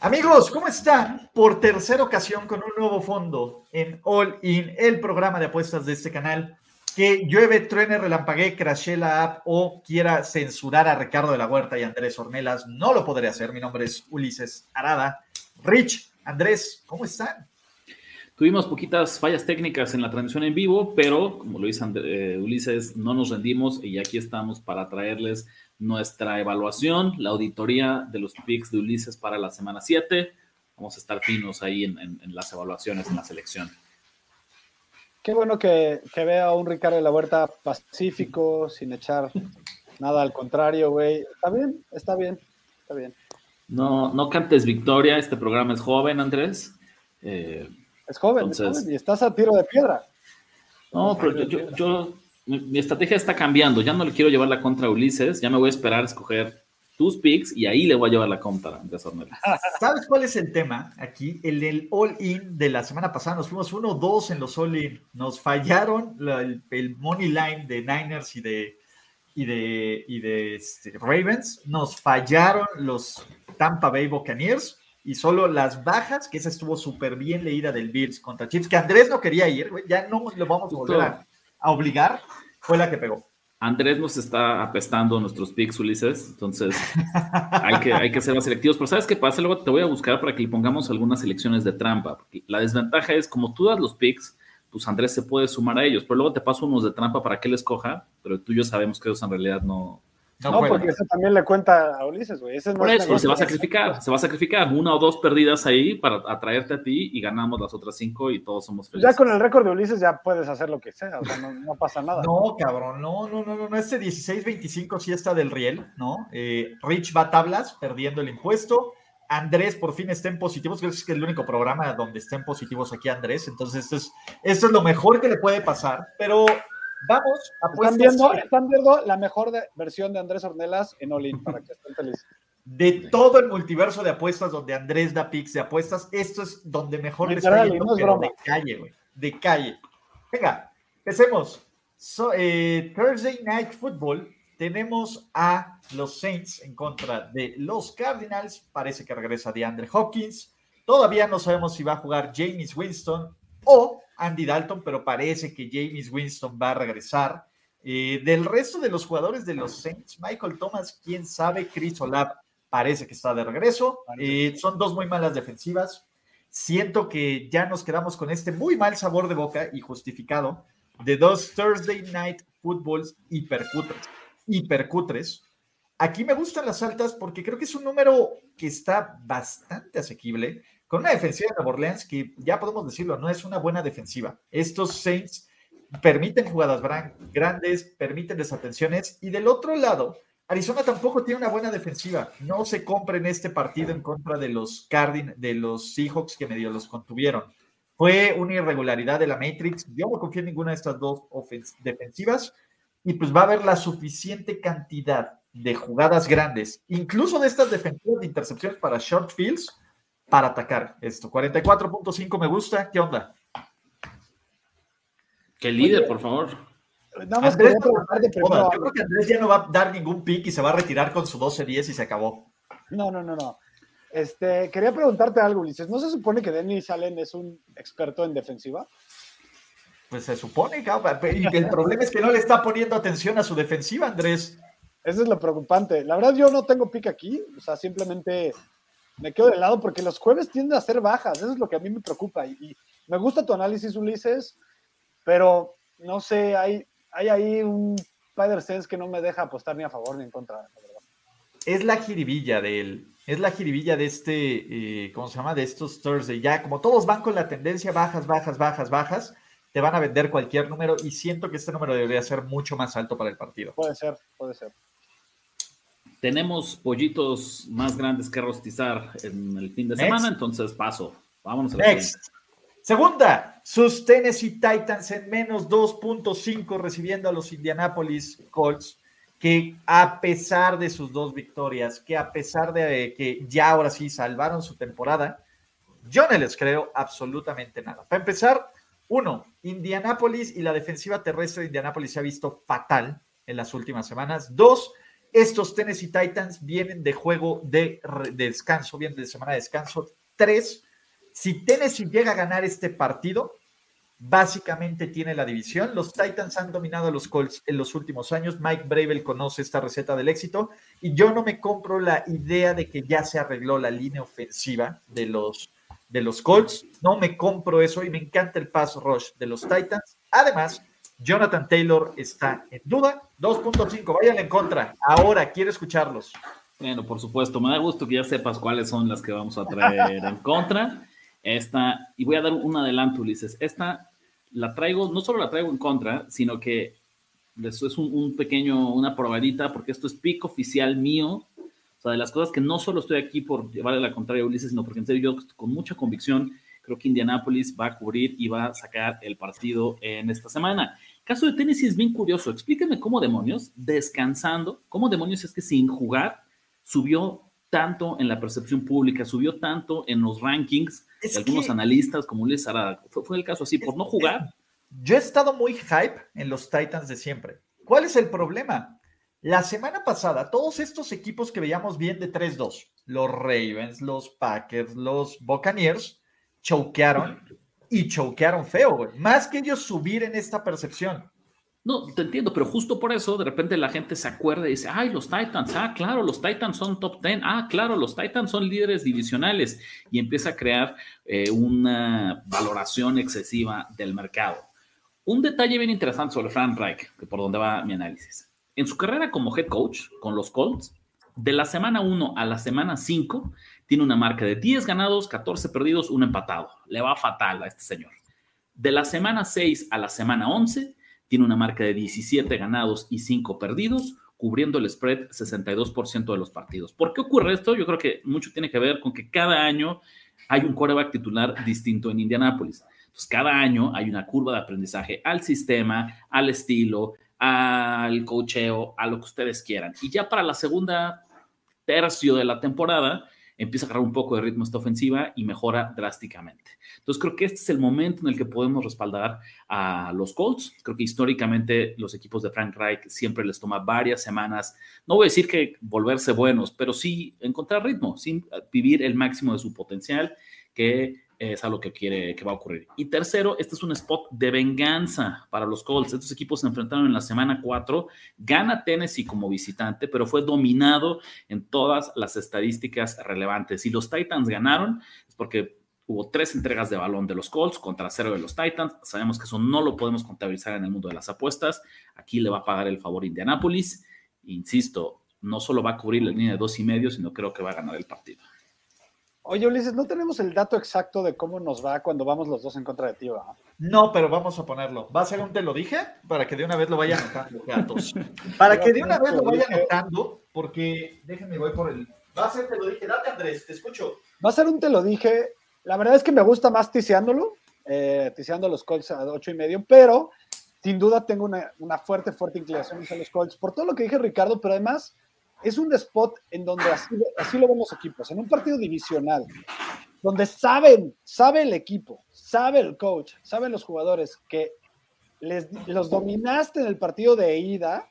Amigos, ¿cómo están? Por tercera ocasión con un nuevo fondo en All In, el programa de apuestas de este canal. Que llueve, truene, relampaguee, crashé la app o quiera censurar a Ricardo de la Huerta y Andrés Ornelas, no lo podré hacer. Mi nombre es Ulises Arada. Rich, Andrés, ¿cómo están? Tuvimos poquitas fallas técnicas en la transmisión en vivo, pero como lo dice eh, Ulises, no nos rendimos y aquí estamos para traerles nuestra evaluación, la auditoría de los picks de Ulises para la semana 7. Vamos a estar finos ahí en, las evaluaciones, en la selección. Qué bueno que, que vea a un Ricardo de la Huerta pacífico, sin echar nada al contrario, güey. Está bien, está bien, está bien. No, no cantes victoria, este programa es joven, Andrés. Eh, es, joven, es joven, y estás a tiro de piedra. No, pero yo mi, estrategia está cambiando. Ya no le quiero llevar la contra a Ulises, ya me voy a esperar a escoger tus picks y ahí le voy a llevar la contra de ¿Sabes cuál es el tema aquí? El del all-in de la semana pasada. Nos fuimos 1-2 en los all-in. Nos fallaron el, money line de Niners y de, y de, y de este, Ravens. Nos fallaron los Tampa Bay Buccaneers y solo las bajas, que esa estuvo súper bien leída del Bills contra Chiefs, que Andrés no quería ir, ya no lo vamos a volver a a obligar, fue la que pegó. Andrés nos está apestando nuestros picks, Ulises, entonces hay que, hay que ser más selectivos. Pero ¿sabes qué pasa? Luego te voy a buscar para que le pongamos algunas selecciones de trampa. la desventaja es, como tú das los picks, pues Andrés se puede sumar a ellos, pero luego te paso unos de trampa para que él escoja, pero tú y yo sabemos que ellos en realidad no, no, porque eso también le cuenta a Ulises, güey. Por eso, se va a sacrificar, se va a sacrificar una o dos perdidas ahí para atraerte a ti y ganamos las otras cinco y todos somos felices. Ya con el récord de Ulises ya puedes hacer lo que sea, o sea, no, pasa nada. No, cabrón, no, no, no, no, no, este 16-25 sí está del riel, ¿no? Eh, Rich va a tablas, perdiendo el impuesto. Andrés por fin está en positivos, creo que es el único programa donde estén positivos aquí Andrés, entonces esto es, esto es lo mejor que le puede pasar, pero Vamos, están viendo, están viendo la mejor versión de Andrés Ornelas en Olin para que estén felices. De todo el multiverso de apuestas donde Andrés da picks de apuestas, esto es donde mejor le está yendo, pero de calle, güey. De calle. Venga, empecemos. Eh, Thursday Night Football. Tenemos a los Saints en contra de los Cardinals. Parece que regresa de Andre Hopkins. Todavía no sabemos si va a jugar James Winston o Andy Dalton, pero parece que James Winston va a regresar. Eh, del resto de los jugadores de los Saints, Michael Thomas, quién sabe, Chris Olave parece que está de regreso. Eh, son dos muy malas defensivas. Siento que ya nos quedamos con este muy mal sabor de boca y justificado de dos Thursday Night Footballs hipercutres. hipercutres. Aquí me gustan las altas porque creo que es un número que está bastante asequible con una defensiva de Nueva Orleans que ya podemos decirlo, no es una buena defensiva. Estos Saints permiten jugadas grandes, permiten desatenciones y del otro lado, Arizona tampoco tiene una buena defensiva. No se compren este partido en contra de los Cardin, de los Seahawks que medio los contuvieron. Fue una irregularidad de la Matrix. Yo no confío en ninguna de estas dos defensivas y pues va a haber la suficiente cantidad de jugadas grandes, incluso de estas defensivas de intercepciones para short fields, para atacar esto. 44.5 me gusta. ¿Qué onda? Que líder, por favor. Andrés, yo creo que Andrés ya no va a dar ningún pick y se va a retirar con su 12-10 y se acabó. No, no, no, no. Este, quería preguntarte algo, Ulises. ¿No se supone que Denis Allen es un experto en defensiva? Pues se supone, cabrón. Y el problema es que no le está poniendo atención a su defensiva, Andrés. Eso es lo preocupante. La verdad, yo no tengo pick aquí. O sea, simplemente me quedo de lado porque los jueves tienden a ser bajas, eso es lo que a mí me preocupa. Y, me gusta tu análisis, Ulises, pero no sé, hay, hay ahí un Spider Sense que no me deja apostar ni a favor ni en contra. Es la jiribilla de él, es la jiribilla de este, eh, ¿cómo se llama? De estos Thursday. Ya, como todos van con la tendencia bajas, bajas, bajas, bajas, te van a vender cualquier número y siento que este número debería ser mucho más alto para el partido. Puede ser, puede ser. Tenemos pollitos más grandes que rostizar en el fin de semana, entonces paso. Vámonos a la Next. Segunda, sus Tennessee Titans en menos 2.5 recibiendo a los Indianapolis Colts, que a pesar de sus dos victorias, que a pesar de que ya ahora sí salvaron su temporada, yo no les creo absolutamente nada. Para empezar, uno, Indianapolis y la defensiva terrestre de Indianapolis se ha visto fatal en las últimas semanas. Dos, estos Tennessee Titans vienen de juego de, descanso, vienen de semana de descanso. Tres, si Tennessee llega a ganar este partido, básicamente tiene la división. Los Titans han dominado a los Colts en los últimos años. Mike Bravel conoce esta receta del éxito y yo no me compro la idea de que ya se arregló la línea ofensiva de los, de los Colts. No me compro eso y me encanta el pass rush de los Titans. Además, Jonathan Taylor está en duda. 2.5, vayan en contra. Ahora quiero escucharlos. Bueno, por supuesto, me da gusto que ya sepas cuáles son las que vamos a traer en contra. Esta, y voy a dar un adelanto, Ulises. Esta la traigo, no solo la traigo en contra, sino que eso es un, pequeño, una probadita, porque esto es pico oficial mío. O sea, de las cosas que no solo estoy aquí por llevarle la contraria a Ulises, sino porque en serio yo con mucha convicción creo que Indianapolis va a cubrir y va a sacar el partido en esta semana caso de Tennessee es bien curioso. Explíqueme cómo demonios, descansando, cómo demonios es que sin jugar subió tanto en la percepción pública, subió tanto en los rankings de algunos analistas como Luis Arada. Fue, el caso así, por no jugar. Yo he estado muy hype en los Titans de siempre. ¿Cuál es el problema? La semana pasada, todos estos equipos que veíamos bien de 3-2, los Ravens, los Packers, los Buccaneers, choquearon y choquearon feo, güey. Más que ellos subir en esta percepción. No, te entiendo, pero justo por eso de repente la gente se acuerda y dice, ay, los Titans, ah, claro, los Titans son top 10, ah, claro, los Titans son líderes divisionales y empieza a crear eh, una valoración excesiva del mercado. Un detalle bien interesante sobre Frank Reich, que por donde va mi análisis. En su carrera como head coach con los Colts, de la semana 1 a la semana 5, tiene una marca de 10 ganados, 14 perdidos, un empatado. Le va fatal a este señor. De la semana 6 a la semana 11, tiene una marca de 17 ganados y 5 perdidos, cubriendo el spread 62% de los partidos. ¿Por qué ocurre esto? Yo creo que mucho tiene que ver con que cada año hay un quarterback titular distinto en Indianápolis. Entonces, cada año hay una curva de aprendizaje al sistema, al estilo, al cocheo, a lo que ustedes quieran. Y ya para la segunda tercio de la temporada, empieza a agarrar un poco de ritmo esta ofensiva y mejora drásticamente. Entonces creo que este es el momento en el que podemos respaldar a los Colts. Creo que históricamente los equipos de Frank Reich siempre les toma varias semanas, no voy a decir que volverse buenos, pero sí encontrar ritmo, sin vivir el máximo de su potencial, que es algo que quiere que va a ocurrir. Y tercero, este es un spot de venganza para los Colts. Estos equipos se enfrentaron en la semana 4, gana Tennessee como visitante, pero fue dominado en todas las estadísticas relevantes. Si los Titans ganaron, es porque hubo tres entregas de balón de los Colts contra cero de los Titans. Sabemos que eso no lo podemos contabilizar en el mundo de las apuestas. Aquí le va a pagar el favor Indianapolis. Insisto, no solo va a cubrir la línea de dos y medio, sino creo que va a ganar el partido. Oye, Ulises, no tenemos el dato exacto de cómo nos va cuando vamos los dos en contra de ti, ¿verdad? No, pero vamos a ponerlo. ¿Va a ser un te lo dije? Para que de una vez lo vaya anotando, gatos. Para que de una vez lo vaya anotando, porque déjenme, voy por el. Va a ser te lo dije. Date, Andrés, te escucho. Va a ser un te lo dije. La verdad es que me gusta más tiseándolo, eh, tiseando los Colts a ocho y medio, pero sin duda tengo una, una fuerte, fuerte inclinación hacia los Colts por todo lo que dije Ricardo, pero además es un spot en donde así, así, lo ven los equipos, en un partido divisional, donde saben, sabe el equipo, sabe el coach, saben los jugadores que les, los dominaste en el partido de ida,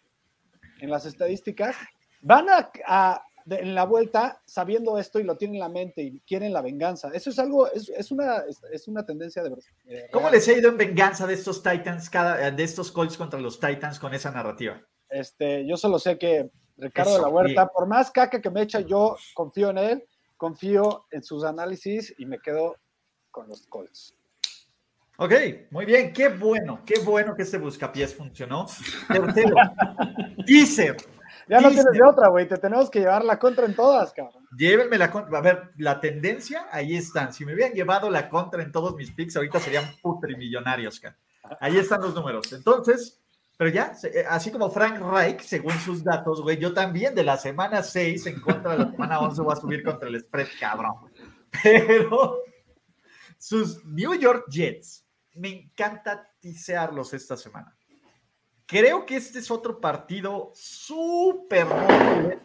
en las estadísticas, van a, en la vuelta sabiendo esto y lo tienen en la mente y quieren la venganza. Eso es algo, es, es una, es, una tendencia de verdad. ¿Cómo les ha ido en venganza de estos Titans, cada, de estos Colts contra los Titans con esa narrativa? Este, yo solo sé que Ricardo de la Huerta, por más caca que me echa, yo confío en él, confío en sus análisis y me quedo con los Colts. Ok, muy bien, qué bueno, qué bueno que este buscapiés funcionó. Tercero, dice. Ya no tienes de otra, güey, te tenemos que llevar la contra en todas, cabrón. Llévenme la contra. A ver, la tendencia, ahí están. Si me hubieran llevado la contra en todos mis picks, ahorita serían putrimillonarios, cara. Ahí están los números. Entonces, Pero ya, eh, así como Frank Reich, según sus datos, güey, yo también de la semana 6 en contra de la semana 11 voy a subir contra el spread, cabrón. Pero sus New York Jets, me encanta tisearlos esta semana. Creo que este es otro partido súper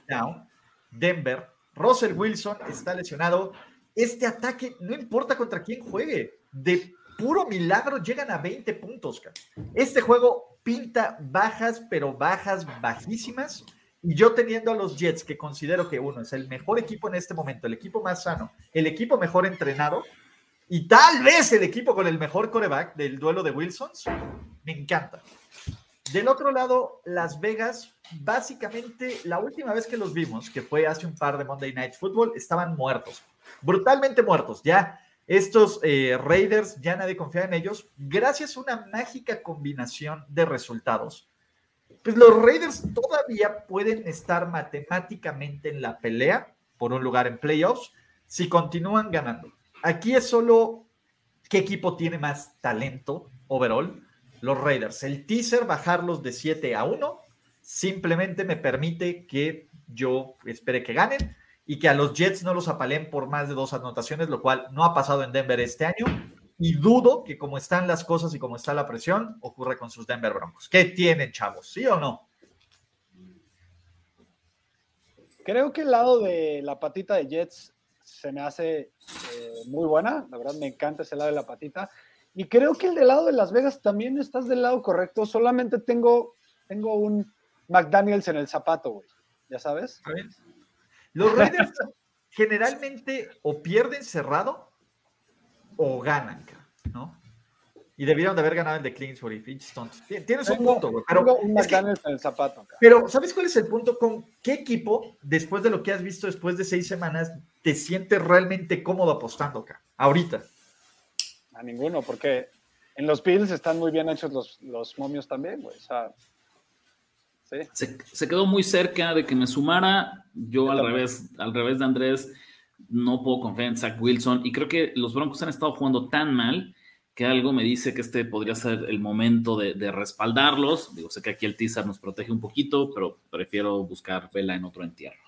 down. Denver, Russell Wilson está lesionado. Este ataque, no importa contra quién juegue, de puro milagro llegan a 20 puntos. Este juego pinta bajas, pero bajas bajísimas. Y yo teniendo a los Jets, que considero que uno es el mejor equipo en este momento, el equipo más sano, el equipo mejor entrenado, y tal vez el equipo con el mejor coreback del duelo de Wilsons, me encanta. Del otro lado, Las Vegas, básicamente la última vez que los vimos, que fue hace un par de Monday Night Football, estaban muertos, brutalmente muertos. Ya estos eh, Raiders, ya nadie confía en ellos, gracias a una mágica combinación de resultados. Pues los Raiders todavía pueden estar matemáticamente en la pelea por un lugar en playoffs si continúan ganando. Aquí es solo qué equipo tiene más talento overall los Raiders. El teaser, bajarlos de 7 a 1, simplemente me permite que yo espere que ganen y que a los Jets no los apalen por más de dos anotaciones, lo cual no ha pasado en Denver este año. Y dudo que como están las cosas y como está la presión, ocurre con sus Denver Broncos. ¿Qué tienen, chavos? ¿Sí o no? Creo que el lado de la patita de Jets se me hace eh, muy buena. La verdad me encanta ese lado de la patita. Y creo que el del lado de Las Vegas también estás del lado correcto. Solamente tengo, tengo un McDaniels en el zapato, güey. ¿Ya sabes? Los Raiders generalmente o pierden cerrado o ganan, ¿no? Y debieron de haber ganado el de Kingsbury. Tienes un punto, güey. Pero, un McDaniels en el zapato. Pero, ¿sabes cuál es el punto? ¿Con qué equipo, después de lo que has visto después de seis semanas, te sientes realmente cómodo apostando acá? Ahorita ninguno, porque en los Bills están muy bien hechos los, los momios también, güey. Se, quedó muy cerca de que me sumara. Yo, al revés, al revés de Andrés, no puedo confiar en Zach Wilson. Y creo que los Broncos han estado jugando tan mal que algo me dice que este podría ser el momento de, de respaldarlos. Digo, sé que aquí el teaser nos protege un poquito, pero prefiero buscar vela en otro entierro.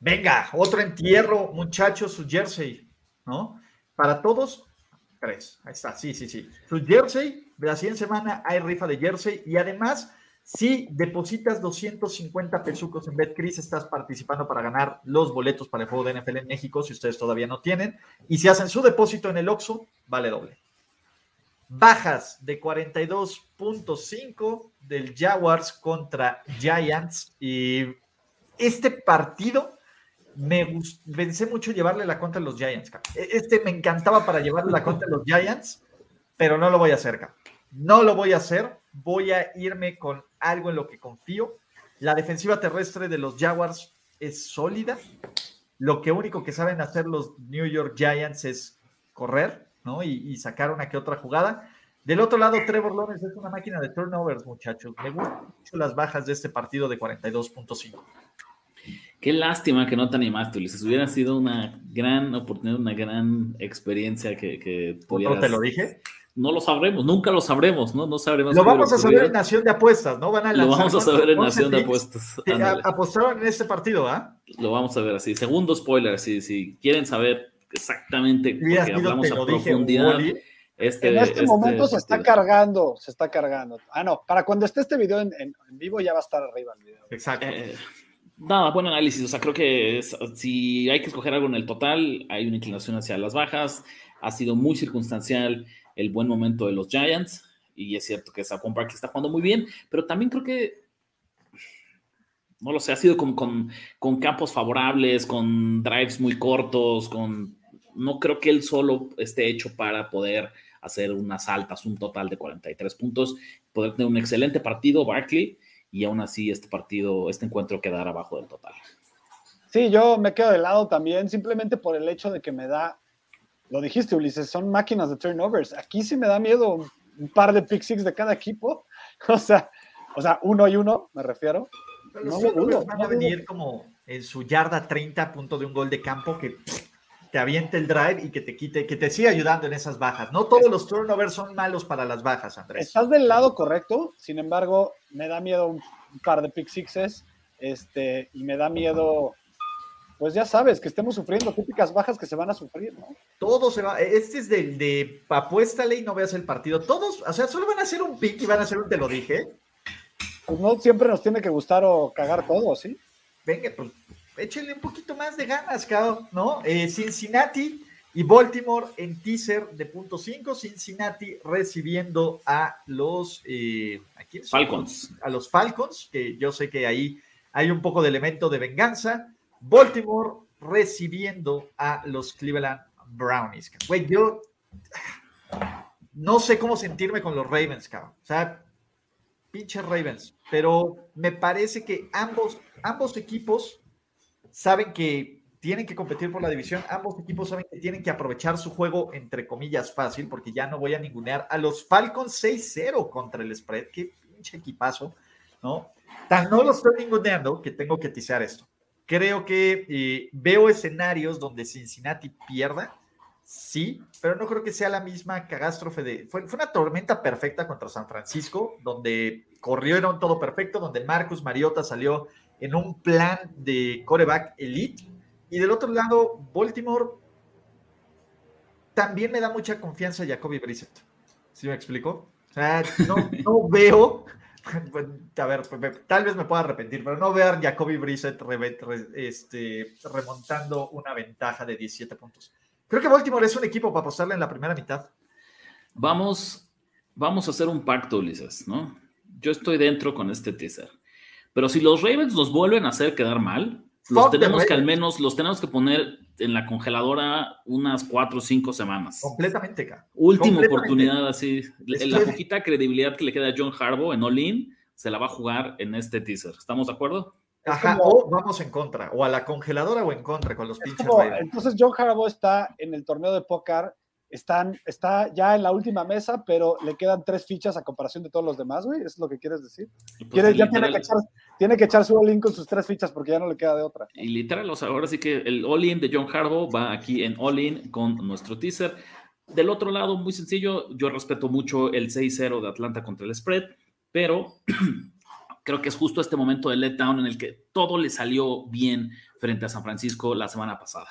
Venga, otro entierro, muchachos, su jersey, ¿no? Para todos, Tres. Ahí está, sí, sí, sí. Su jersey, de la siguiente semana hay rifa de jersey y además, si depositas 250 pesucos en BetCris, estás participando para ganar los boletos para el juego de NFL en México, si ustedes todavía no tienen. Y si hacen su depósito en el Oxxo, vale doble. Bajas de 42.5 del Jaguars contra Giants. Y este partido me pensé mucho llevarle la contra a los Giants. E, este me encantaba para llevarle la contra a los Giants, pero no lo voy a hacer. No lo voy a hacer. Voy a irme con algo en lo que confío. La defensiva terrestre de los Jaguars es sólida. Lo que único que saben hacer los New York Giants es correr, ¿no? Y, sacar una que otra jugada. Del otro lado, Trevor Lawrence es una máquina de turnovers, muchachos. Me gustan mucho las bajas de este partido de 42.5. Qué lástima que no te animaste, Ulises. Hubiera sido una gran oportunidad, una gran experiencia que, que te lo dije? No lo sabremos, nunca lo sabremos, ¿no? No sabremos. Lo vamos a saber en Nación de Apuestas, ¿no? Van a lo vamos a saber en Nación de Apuestas. Apostaron en este partido, ¿ah? Lo vamos a ver así. Segundo spoiler, si, si quieren saber exactamente porque hablamos a profundidad. Este, en este, momento se está cargando, se está cargando. Ah, no, para cuando esté este video en, vivo ya va a estar arriba el video. Exacto. Eh, Nada, buen análisis. O sea, creo que si hay que escoger algo en el total, hay una inclinación hacia las bajas. Ha sido muy circunstancial el buen momento de los Giants. Y es cierto que Saquon Park está jugando muy bien, pero también creo que, no lo sé, ha sido con, con, campos favorables, con drives muy cortos, con... No creo que él solo esté hecho para poder hacer unas altas, un total de 43 puntos, poder tener un excelente partido, Barkley, y aún así este partido, este encuentro quedará abajo del total. Sí, yo me quedo de lado también, simplemente por el hecho de que me da, lo dijiste Ulises, son máquinas de turnovers. Aquí sí me da miedo un, par de pick six de cada equipo, o sea, o sea, uno y uno, me refiero. Pero los no, van a venir como en su yarda 30 a punto de un gol de campo que te aviente el drive y que te quite, que te siga ayudando en esas bajas. No todos los turnovers son malos para las bajas, Andrés. Estás del lado correcto, sin embargo, me da miedo un, par de pick sixes, este, y me da miedo, pues ya sabes, que estemos sufriendo típicas bajas que se van a sufrir, ¿no? Todo se va, este es del de apuéstale y no veas el partido. Todos, o sea, solo van a hacer un pick y van a hacer un te lo dije. Pues no siempre nos tiene que gustar o cagar todo, ¿sí? Venga, pues échenle un poquito más de ganas, cabrón, ¿no? Eh, Cincinnati y Baltimore en teaser de punto 5, Cincinnati recibiendo a los eh, Falcons. A los Falcons, que yo sé que ahí hay un poco de elemento de venganza. Baltimore recibiendo a los Cleveland Brownies. Güey, yo no sé cómo sentirme con los Ravens, cabrón. O sea, pinches Ravens, pero me parece que ambos, ambos equipos saben que tienen que competir por la división. Ambos equipos saben que tienen que aprovechar su juego, entre comillas, fácil, porque ya no voy a ningunear a los Falcons 6-0 contra el spread. Qué pinche equipazo, ¿no? Tan no lo estoy ninguneando que tengo que tisear esto. Creo que eh, veo escenarios donde Cincinnati pierda, sí, pero no creo que sea la misma catástrofe de. Fue, una tormenta perfecta contra San Francisco, donde corrieron todo perfecto, donde Marcus Mariota salió en un plan de coreback elite. Y del otro lado, Baltimore también me da mucha confianza a Jacoby Brissett. ¿Sí me explico? O sea, no, veo, a ver, tal vez me pueda arrepentir, pero no veo a Jacoby Brissett este, remontando una ventaja de 17 puntos. Creo que Baltimore es un equipo para apostarle en la primera mitad. Vamos, vamos a hacer un pacto, Ulises, ¿no? Yo estoy dentro con este teaser. Pero si los Ravens nos vuelven a hacer quedar mal, los tenemos que al menos, los tenemos que poner en la congeladora unas cuatro o cinco semanas. Completamente, cara. Última oportunidad, así. La poquita credibilidad que le queda a John Harbaugh en All-In se la va a jugar en este teaser. ¿Estamos de acuerdo? Ajá, o vamos en contra, o a la congeladora o en contra con los pinches. entonces John Harbaugh está en el torneo de póker están, está ya en la última mesa, pero le quedan tres fichas a comparación de todos los demás, güey. ¿Es lo que quieres decir? Pues ya tiene que, echar, tiene que, echar, su all-in con sus tres fichas porque ya no le queda de otra. Y literal, o sea, ahora sí que el all-in de John Harbaugh va aquí en all-in con nuestro teaser. Del otro lado, muy sencillo, yo respeto mucho el 6-0 de Atlanta contra el spread, pero creo que es justo este momento de letdown en el que todo le salió bien frente a San Francisco la semana pasada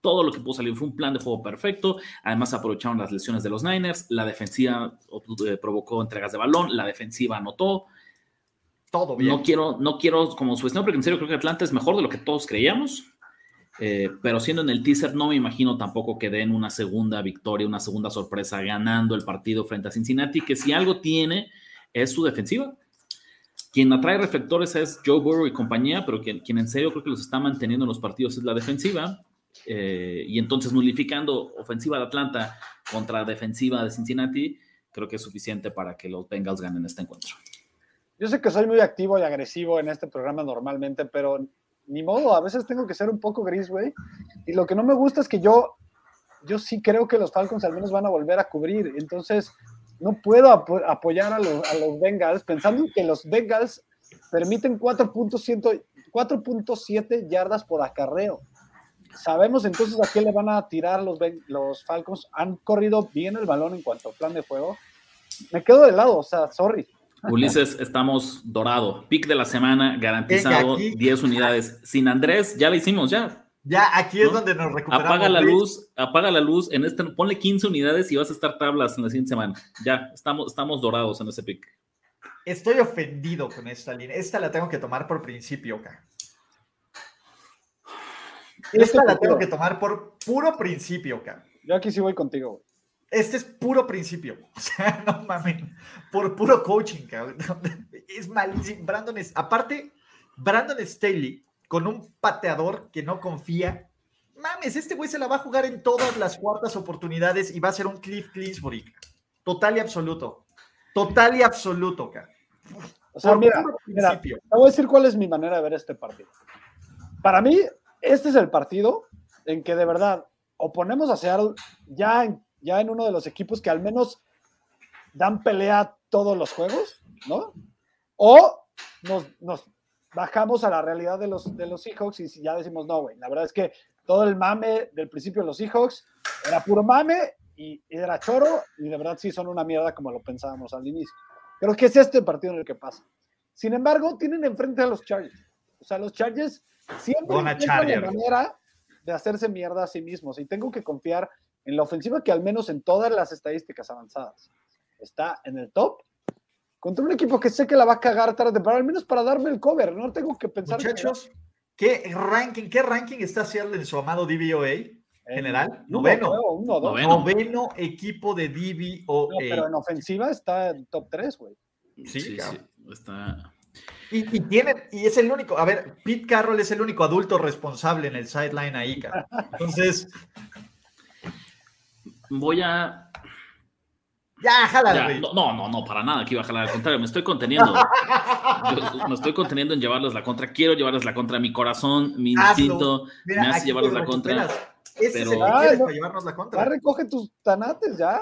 todo lo que pudo salir fue un plan de juego perfecto. Además, aprovecharon las lesiones de los Niners. La defensiva eh, provocó entregas de balón. La defensiva anotó. Todo bien. No quiero, no quiero como subestimar, porque en serio creo que Atlanta es mejor de lo que todos creíamos. Eh, pero siendo en el teaser, no me imagino tampoco que den una segunda victoria, una segunda sorpresa ganando el partido frente a Cincinnati, que si algo tiene es su defensiva. Quien atrae reflectores es Joe Burrow y compañía, pero quien, quien en serio creo que los está manteniendo en los partidos es la defensiva. Eh, y entonces nulificando ofensiva de Atlanta contra defensiva de Cincinnati, creo que es suficiente para que los Bengals ganen este encuentro. Yo sé que soy muy activo y agresivo en este programa normalmente, pero ni modo, a veces tengo que ser un poco gris, güey. Y lo que no me gusta es que yo, yo sí creo que los Falcons al menos van a volver a cubrir. Entonces, no puedo apoyar a los, a los Bengals pensando que los Bengals permiten 4.7 yardas por acarreo sabemos entonces a qué le van a tirar los, los Falcons. Han corrido bien el balón en cuanto a plan de juego. Me quedo de lado, o sea, sorry. Ulises, estamos dorado. Pick de la semana, garantizado, 10 unidades. Sin Andrés, ya lo hicimos, ya. Ya, aquí es donde nos recuperamos. Apaga la luz, apaga la luz. En este, ponle 15 unidades y vas a estar tablas en la siguiente semana. Ya, estamos, estamos dorados en ese pick. Estoy ofendido con esta línea. Esta la tengo que tomar por principio, acá. Esta la tengo que tomar por puro principio, cara. Yo aquí sí voy contigo, Este es puro principio. O sea, no mames. Por puro coaching, cabrón. Es malísimo. Brandon es. Aparte, Brandon Staley, con un pateador que no confía. Mames, este güey se la va a jugar en todas las cuartas oportunidades y va a ser un Cliff Clinsbury. Total y absoluto. Total y absoluto, cara. O sea, mira, mira, te voy a decir cuál es mi manera de ver este partido. Para mí, este es el partido en que de verdad o ponemos a Seattle ya en, ya en uno de los equipos que al menos dan pelea todos los juegos, ¿no? O nos, bajamos a la realidad de los, de los Seahawks y ya decimos, no, güey, la verdad es que todo el mame del principio de los Seahawks era puro mame y era choro y de verdad sí son una mierda como lo pensábamos al inicio. Creo que es este partido en el que pasa. Sin embargo, tienen enfrente a los Chargers. O sea, los Chargers siempre tienen la manera de hacerse mierda a sí mismos y tengo que confiar en la ofensiva que al menos en todas las estadísticas avanzadas está en el top contra un equipo que sé que la va a cagar tarde, pero al menos para darme el cover, no tengo que pensar. Muchachos, ¿qué ranking, qué ranking está haciendo en su amado DVOA? general, noveno. noveno. equipo de DVOA. No, pero en ofensiva está en top 3, güey. Sí, sí, está. Y, y, tiene, y es el único, a ver, Pete Carroll es el único adulto responsable en el sideline ahí, cara. Entonces. Voy a ya, jálale. no, no, no, para nada, aquí iba a jalar. Al contrario, me estoy conteniendo. me estoy conteniendo en llevarles la contra. Quiero llevarles la contra. Mi corazón, mi instinto me hace llevarles la contra. Ese pero... es el que para llevarnos la contra. Ya recoge tus tanates, ya.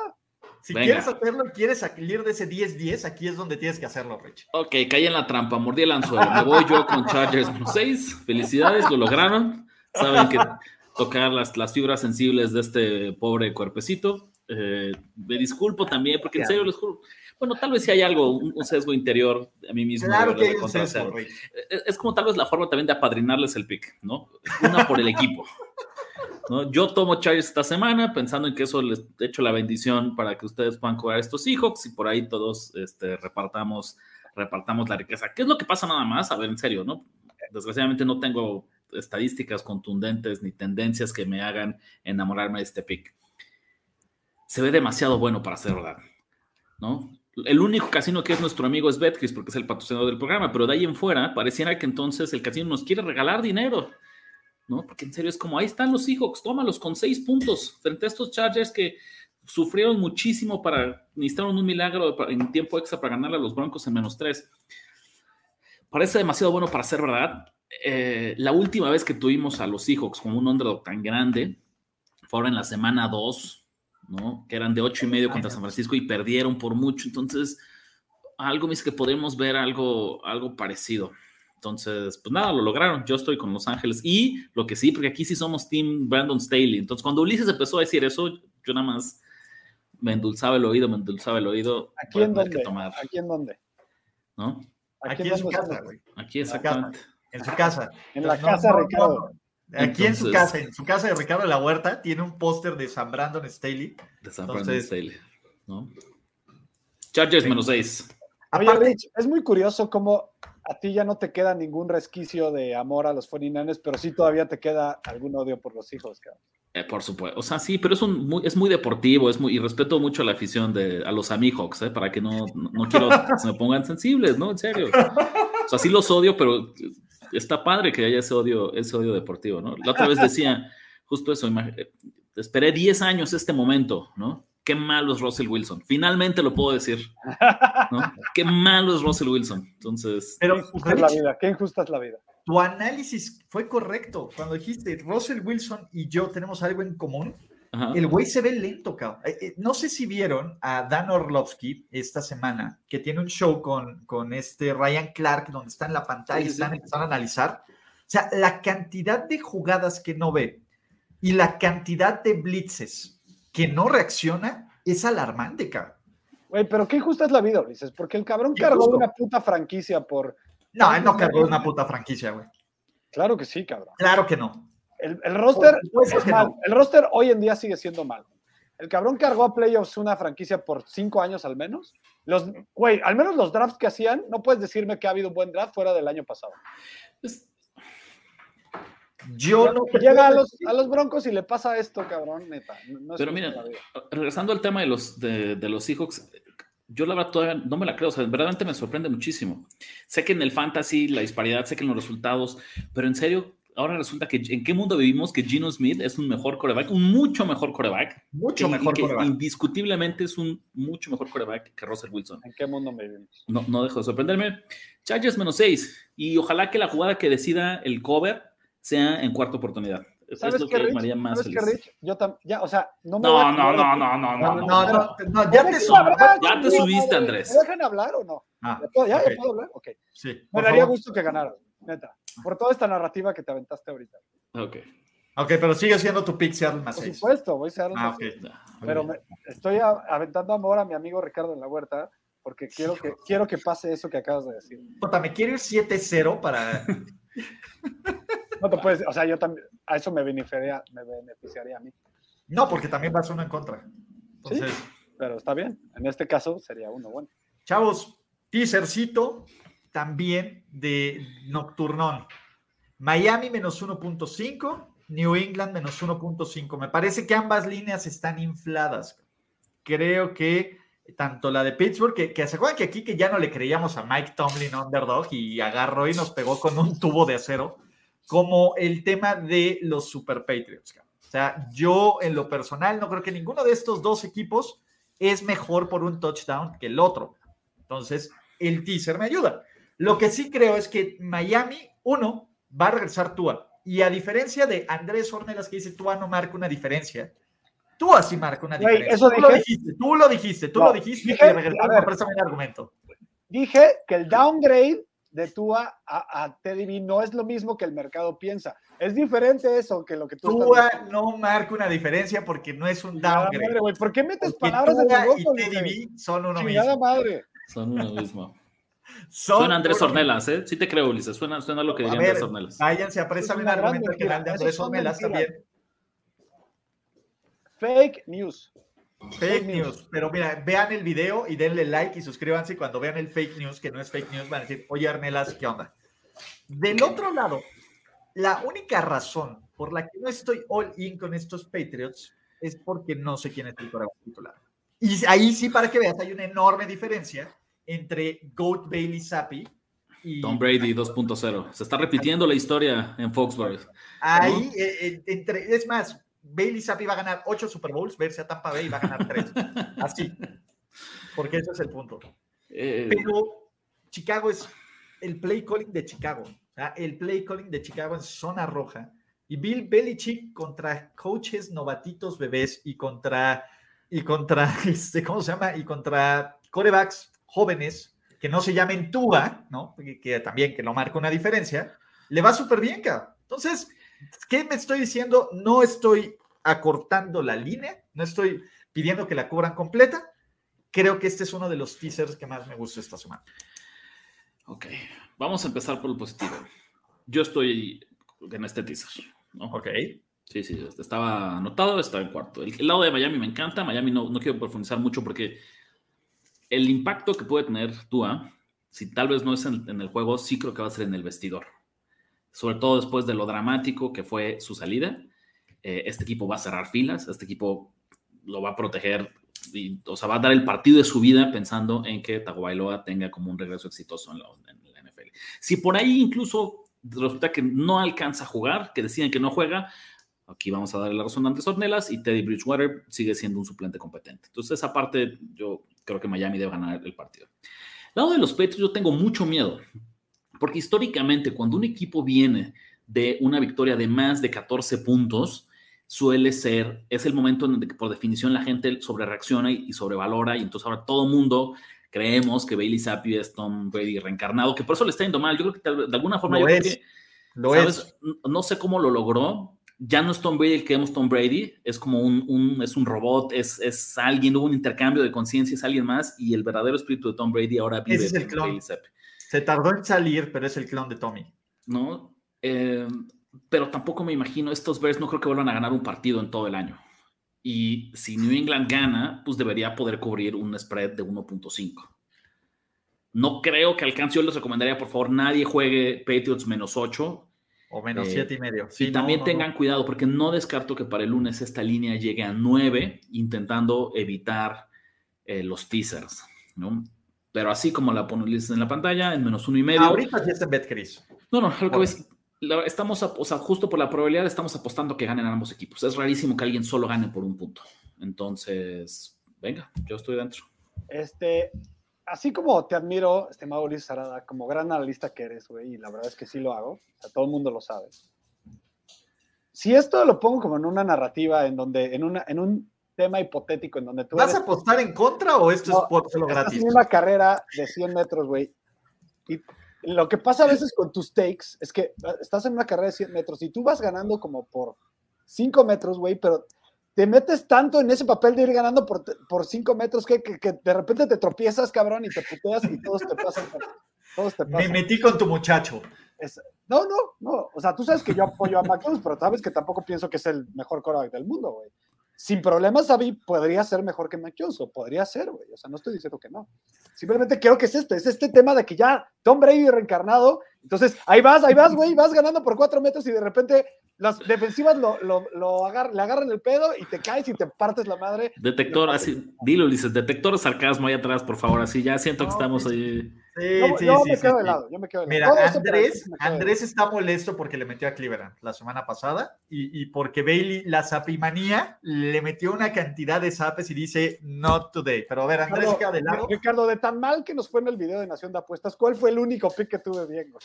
Si quieres hacerlo y quieres salir de ese 10-10, aquí es donde tienes que hacerlo, Rich. Ok, caí en la trampa, mordí el anzuelo. Me voy yo con Chargers 6. Felicidades, lo lograron. Saben que tocar las, las fibras sensibles de este pobre cuerpecito. Eh, me disculpo también, porque en serio les juro. Bueno, tal vez si hay algo, un, sesgo interior a mí mismo. Claro que hay un sesgo, es, es, como tal vez la forma también de apadrinarles el pick, ¿no? Una por el equipo. ¿no? Yo tomo Chargers esta semana pensando en que eso les he hecho la bendición para que ustedes puedan jugar estos Seahawks y por ahí todos este, repartamos, repartamos la riqueza. ¿Qué es lo que pasa nada más? A ver, en serio, ¿no? Desgraciadamente no tengo estadísticas contundentes ni tendencias que me hagan enamorarme de este pick se ve demasiado bueno para ser verdad, ¿no? El único casino que es nuestro amigo es Betcris porque es el patrocinador del programa, pero de ahí en fuera pareciera que entonces el casino nos quiere regalar dinero, ¿no? Porque en serio es como, ahí están los Seahawks, tómalos con seis puntos frente a estos Chargers que sufrieron muchísimo para, necesitaron un milagro en tiempo extra para ganarle a los Broncos en menos tres. Parece demasiado bueno para ser verdad. Eh, la última vez que tuvimos a los Seahawks con un underdog tan grande fue ahora en la semana 2 ¿no? Que eran de ocho y medio contra San Francisco y perdieron por mucho. Entonces, algo me dice que podemos ver algo, algo parecido. Entonces, pues nada, lo lograron. Yo estoy con Los Ángeles. Y lo que sí, porque aquí sí somos Team Brandon Staley. Entonces, cuando Ulises empezó a decir eso, yo nada más me endulzaba el oído, me endulzaba el oído. ¿Aquí en dónde? ¿Aquí en dónde? ¿No? Aquí, en su casa, güey. Aquí exactamente. En su casa. En la casa, Ricardo. Aquí en su casa, en su casa de Ricardo de la Huerta, tiene un póster de San Brandon Staley. De San Brandon Staley, ¿no? Chargers menos 6. Oye, es muy curioso cómo a ti ya no te queda ningún resquicio de amor a los 49 pero sí todavía te queda algún odio por los hijos, cabrón. Eh, por supuesto, o sea, sí, pero es, un muy, es muy deportivo, es muy, y respeto mucho la afición de, a los Amihawks, ¿eh? para que no, no, quiero que se me pongan sensibles, ¿no? En serio. O sea, sí los odio, pero está padre que haya ese odio, ese odio deportivo, ¿no? La otra vez decía justo eso, esperé 10 años este momento, ¿no? Qué malo es Russell Wilson. Finalmente lo puedo decir, ¿no? Qué malo es Russell Wilson. Entonces... Pero, qué injusta es la vida, qué injusta es la vida. Tu análisis fue correcto cuando dijiste Russell Wilson y yo tenemos algo en común el güey se ve lento, cabrón. Eh, eh, no sé si vieron a Dan Orlovsky esta semana, que tiene un show con, con este Ryan Clark, donde está en la pantalla y están empezando a analizar. O sea, la cantidad de jugadas que no ve y la cantidad de blitzes que no reacciona es alarmante, cabrón. Güey, pero qué injusta es la vida, dices, porque el cabrón cargó una puta franquicia por. No, él no cargó una puta franquicia, güey. Claro que sí, cabrón. Claro que no. El, roster El roster hoy en día sigue siendo mal. El cabrón cargó a playoffs una franquicia por cinco años al menos. Los, güey, al menos los drafts que hacían, no puedes decirme que ha habido un buen draft fuera del año pasado. yo no. Llega a los, a los, Broncos y le pasa esto, cabrón, neta. Pero mira, regresando al tema de los, de, de, los Seahawks, yo la verdad todavía no me la creo, o sea, verdaderamente me sorprende muchísimo. Sé que en el fantasy la disparidad, sé que en los resultados, pero en serio, ahora resulta que en qué mundo vivimos que Gino Smith es un mejor coreback, un mucho mejor coreback. Mucho mejor coreback. Indiscutiblemente es un mucho mejor coreback que Russell Wilson. ¿En qué mundo vivimos? No, no dejo de sorprenderme. Chargers menos 6. Y ojalá que la jugada que decida el cover sea en cuarta oportunidad. ¿Sabes es lo que Rich? me haría más ¿Sabes feliz. Rich? Yo ya, o sea, no me no, no, no, no, no, no, no, no, ya te, ya te subiste, Andrés. ¿Me dejan hablar o no? Ah, ¿Ya, okay. puedo hablar? Ok. Sí, me daría gusto que ganara, neta. Por toda esta narrativa que te aventaste ahorita. Ok. Ok, pero sigue siendo tu pick Seattle más Por supuesto, voy a Seattle ah, más Pero estoy aventando amor a mi amigo Ricardo en la huerta porque quiero que, quiero que pase eso que acabas de decir. me quiero ir 7-0 para... no te puedes, o sea, yo también, a eso me beneficiaría, me beneficiaría a mí. No, porque también vas uno en contra. Sí, pero está bien. En este caso sería uno bueno. Chavos, teasercito también de Nocturnón. Miami menos 1.5, New England menos 1.5. Me parece que ambas líneas están infladas. Creo que tanto la de Pittsburgh, que, que se acuerdan que aquí que ya no le creíamos a Mike Tomlin underdog y agarró y nos pegó con un tubo de acero, como el tema de los Super Patriots. O sea, yo en lo personal no creo que ninguno de estos dos equipos es mejor por un touchdown que el otro. Entonces, el teaser me ayuda. Lo que sí creo es que Miami, uno, va a regresar Tua. Y a diferencia de Andrés Ornelas que dice Tua no marca una diferencia, Tú así marca una diferencia. eso tú, lo dijiste, tú lo dijiste, tú lo dijiste, dije, y el argumento. Dije que el downgrade de Tua a, a Teddy B no es lo mismo que el mercado piensa. Es diferente eso que lo que tú Tua no marca una diferencia porque no es un downgrade. Madre, ¿Por qué metes palabras de y Teddy B son uno mismo. madre. Son uno mismo. suena Andrés Ornelas, ¿eh? Sí te creo, Ulises. Suena, suena lo que diría Andrés Ornelas. Váyanse a préstame un argumento que dan de Andrés Ornelas también. Fake news. Fake news. Pero mira, vean el video y denle like y suscríbanse. Cuando vean el fake news, que no es fake news, van a decir, oye Arnelas, ¿qué onda? Del otro lado, la única razón por la que no estoy all in con estos Patriots es porque no sé quién es el titular. Y ahí sí, para que veas, hay una enorme diferencia entre Goat Bailey Zappi y Tom Brady 2.0. Se está repitiendo la historia en Foxborough. Ahí, eh, eh, entre, es más, Bailey Zappi va a ganar 8 Super Bowls, verse a Tampa Bay y va a ganar 3. Así. Porque ese es el punto. Eh, Pero Chicago es el play calling de Chicago. el play calling de Chicago en zona roja. Y Bill Belichick contra coaches novatitos bebés y contra, y contra, este, ¿cómo se llama? Y contra corebacks jóvenes que no se llamen Tua, ¿no? Que, también que no marca una diferencia, le va súper bien, cabrón. Entonces, ¿Qué me estoy diciendo? No estoy acortando la línea, no estoy pidiendo que la cubran completa. Creo que este es uno de los teasers que más me gusta esta semana. Ok, vamos a empezar por lo positivo. Yo estoy en este teaser. Ok. Sí, sí, estaba anotado, estaba en cuarto. El, lado de Miami me encanta. Miami no, no quiero profundizar mucho porque el impacto que puede tener Tua, si tal vez no es en, en, el juego, sí creo que va a ser en el vestidor sobre todo después de lo dramático que fue su salida. Eh, este equipo va a cerrar filas, este equipo lo va a proteger, y, o sea, va a dar el partido de su vida pensando en que Tagovailoa tenga como un regreso exitoso en la, NFL. Si por ahí incluso resulta que no alcanza a jugar, que deciden que no juega, aquí vamos a darle la razón a Antes Ornelas y Teddy Bridgewater sigue siendo un suplente competente. Entonces, esa parte yo creo que Miami debe ganar el partido. Lado de los Patriots, yo tengo mucho miedo porque históricamente, cuando un equipo viene de una victoria de más de 14 puntos, suele ser, es el momento en el que por definición la gente sobre reacciona y, sobrevalora, y entonces ahora todo mundo creemos que Bailey Zappi es Tom Brady reencarnado, que por eso le está yendo mal. Yo creo que de alguna forma, lo es, lo es. no sé cómo lo logró. Ya no es Tom Brady el que vemos Tom Brady, es como un, es un robot, es, es alguien, hubo un intercambio de conciencia, es alguien más, y el verdadero espíritu de Tom Brady ahora vive es el Bailey Zappi. Se tardó en salir, pero es el clon de Tommy. No, eh, pero tampoco me imagino, estos Bears no creo que vuelvan a ganar un partido en todo el año. Y si New England gana, pues debería poder cubrir un spread de 1.5. No creo que alcance, yo les recomendaría, por favor, nadie juegue Patriots menos 8. O menos 7 eh, y medio. y también tengan cuidado, porque no descarto que para el lunes esta línea llegue a 9, intentando evitar eh, los teasers. ¿no? Pero así como la pones en la pantalla, en menos uno y medio. Ahorita sí está en Chris. No, no, lo que ves, estamos, o sea, justo por la probabilidad estamos apostando que ganen ambos equipos. Es rarísimo que alguien solo gane por un punto. Entonces, venga, yo estoy dentro. Este, así como te admiro, estimado Luis Sarada, como gran analista que eres, güey, y la verdad es que sí lo hago, o sea, todo el mundo lo sabe. Si esto lo pongo como en una narrativa en donde, en, una, en un tema hipotético en donde tú. ¿Vas a apostar en contra o esto es por solo gratis? una carrera de 100 metros, güey. Y lo que pasa a veces con tus takes es que ah, estás en una carrera de 100 metros y tú vas ganando como por cinco metros, güey, pero te metes tanto en ese papel de ir ganando por, por cinco metros que, que, de repente te tropiezas, cabrón, y te puteas y todos te pasan. Todos te pasan. Me metí con tu muchacho. no, no, no. O sea, tú sabes que yo apoyo a McDonald's, pero sabes que tampoco pienso que es el mejor quarterback del mundo, güey sin problemas, Xavi podría ser mejor que Mac o podría ser, güey. O sea, no estoy diciendo que no. Simplemente creo que es este, es este tema de que ya Tom Brady reencarnado, entonces ahí vas, ahí vas, güey, vas ganando por cuatro metros y de repente las defensivas lo, lo, lo le agarran el pedo y te caes y te partes la madre. Detector, así, dilo, dices, detector sarcasmo ahí atrás, por favor, así ya siento que estamos ahí. Sí, sí, yo me quedo de lado, yo me quedo de lado. Mira, Andrés, Andrés está molesto porque le metió a Cleveland la semana pasada y, y porque Bailey, la zapimanía, le metió una cantidad de zapes y dice, not today. Pero a ver, Andrés queda de lado. Ricardo, de tan mal que nos fue en el video de Nación de Apuestas, ¿cuál fue el único pick que tuve bien, güey?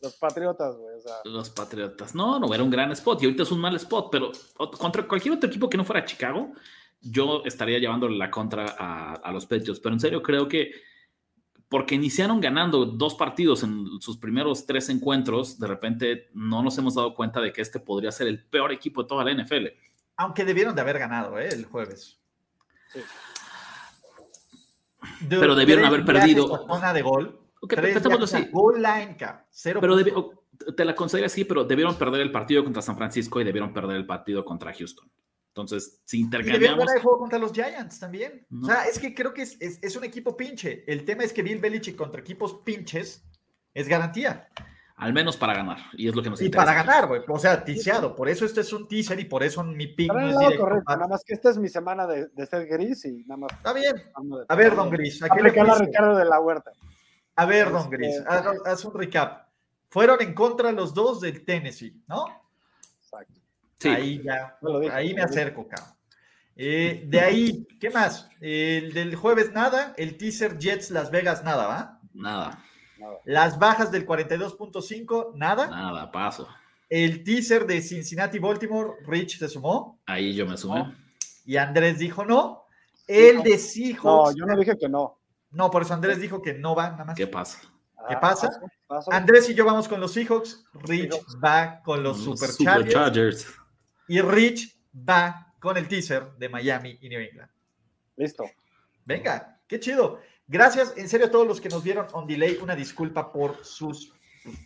Los Patriotas, güey. Los Patriotas. No, no, era un gran spot y ahorita es un mal spot, pero contra cualquier otro equipo que no fuera Chicago, yo estaría llevándole la contra a, a los Patriots. Pero en serio, creo que porque iniciaron ganando dos partidos en sus primeros tres encuentros, de repente no nos hemos dado cuenta de que este podría ser el peor equipo de toda la NFL. Aunque debieron de haber ganado ¿eh? el jueves. Pero debieron haber perdido. Una de gol. así. Goal line Pero te la considero así, pero debieron perder el partido contra San Francisco y debieron perder el partido contra Houston. Entonces, si intercambiamos. Y el juego contra los Giants también. O sea, es que creo que es, es, un equipo pinche. El tema es que Bill Belichick contra equipos pinches es garantía. Al menos para ganar. Y es lo que nos y interesa. Y para ganar, güey. O sea, tiseado. Por eso este es un teaser y por eso mi pick no es directo. Correcto. Nada más que esta es mi semana de, de ser gris y nada más. Está bien. A ver, don Gris. ¿a qué le a Ricardo de la Huerta. A ver, don Gris. Este, haz, haz un recap. Fueron en contra los dos del Tennessee, ¿no? Exacto. Sí. Ahí ya. ahí me acerco, cabrón. Eh, de ahí, ¿qué más? El del jueves nada, el teaser Jets Las Vegas nada, ¿va? Nada. Las bajas del 42.5, nada. Nada, paso. El teaser de Cincinnati Baltimore, Rich se sumó. Ahí yo me sumé. Y Andrés dijo no. El de Seahawks. No, yo no dije que no. No, por eso Andrés dijo que no va, nada más. ¿Qué pasa? ¿Qué ah, pasa? Andrés y yo vamos con los Seahawks. Rich va con los Superchargers. Y Rich va con el teaser de Miami y New England. Listo. Venga, qué chido. Gracias, en serio, a todos los que nos vieron on delay. Una disculpa por sus,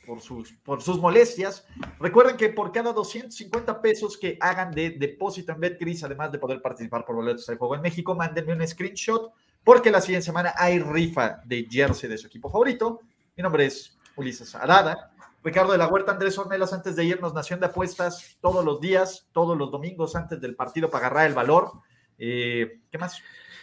por sus, por sus molestias. Recuerden que por cada 250 pesos que hagan de depósito en BetCris, además de poder participar por boletos de juego en México, mándenme un screenshot porque la siguiente semana hay rifa de jersey de su equipo favorito. Mi nombre es Ulises Arada. Ricardo de la Huerta, Andrés Ornelas, antes de irnos, Nación de Apuestas, todos los días, todos los domingos antes del partido para agarrar el valor. Eh, ¿Qué más?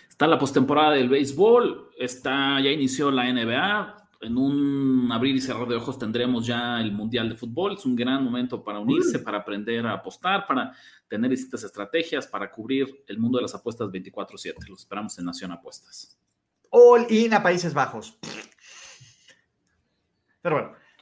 Está la postemporada del béisbol, está, ya inició la NBA. En un abrir y cerrar de ojos tendremos ya el Mundial de Fútbol. Es un gran momento para unirse, para aprender a apostar, para tener distintas estrategias, para cubrir el mundo de las apuestas 24-7. Los esperamos en Nación Apuestas. All in a Países Bajos. Pero bueno,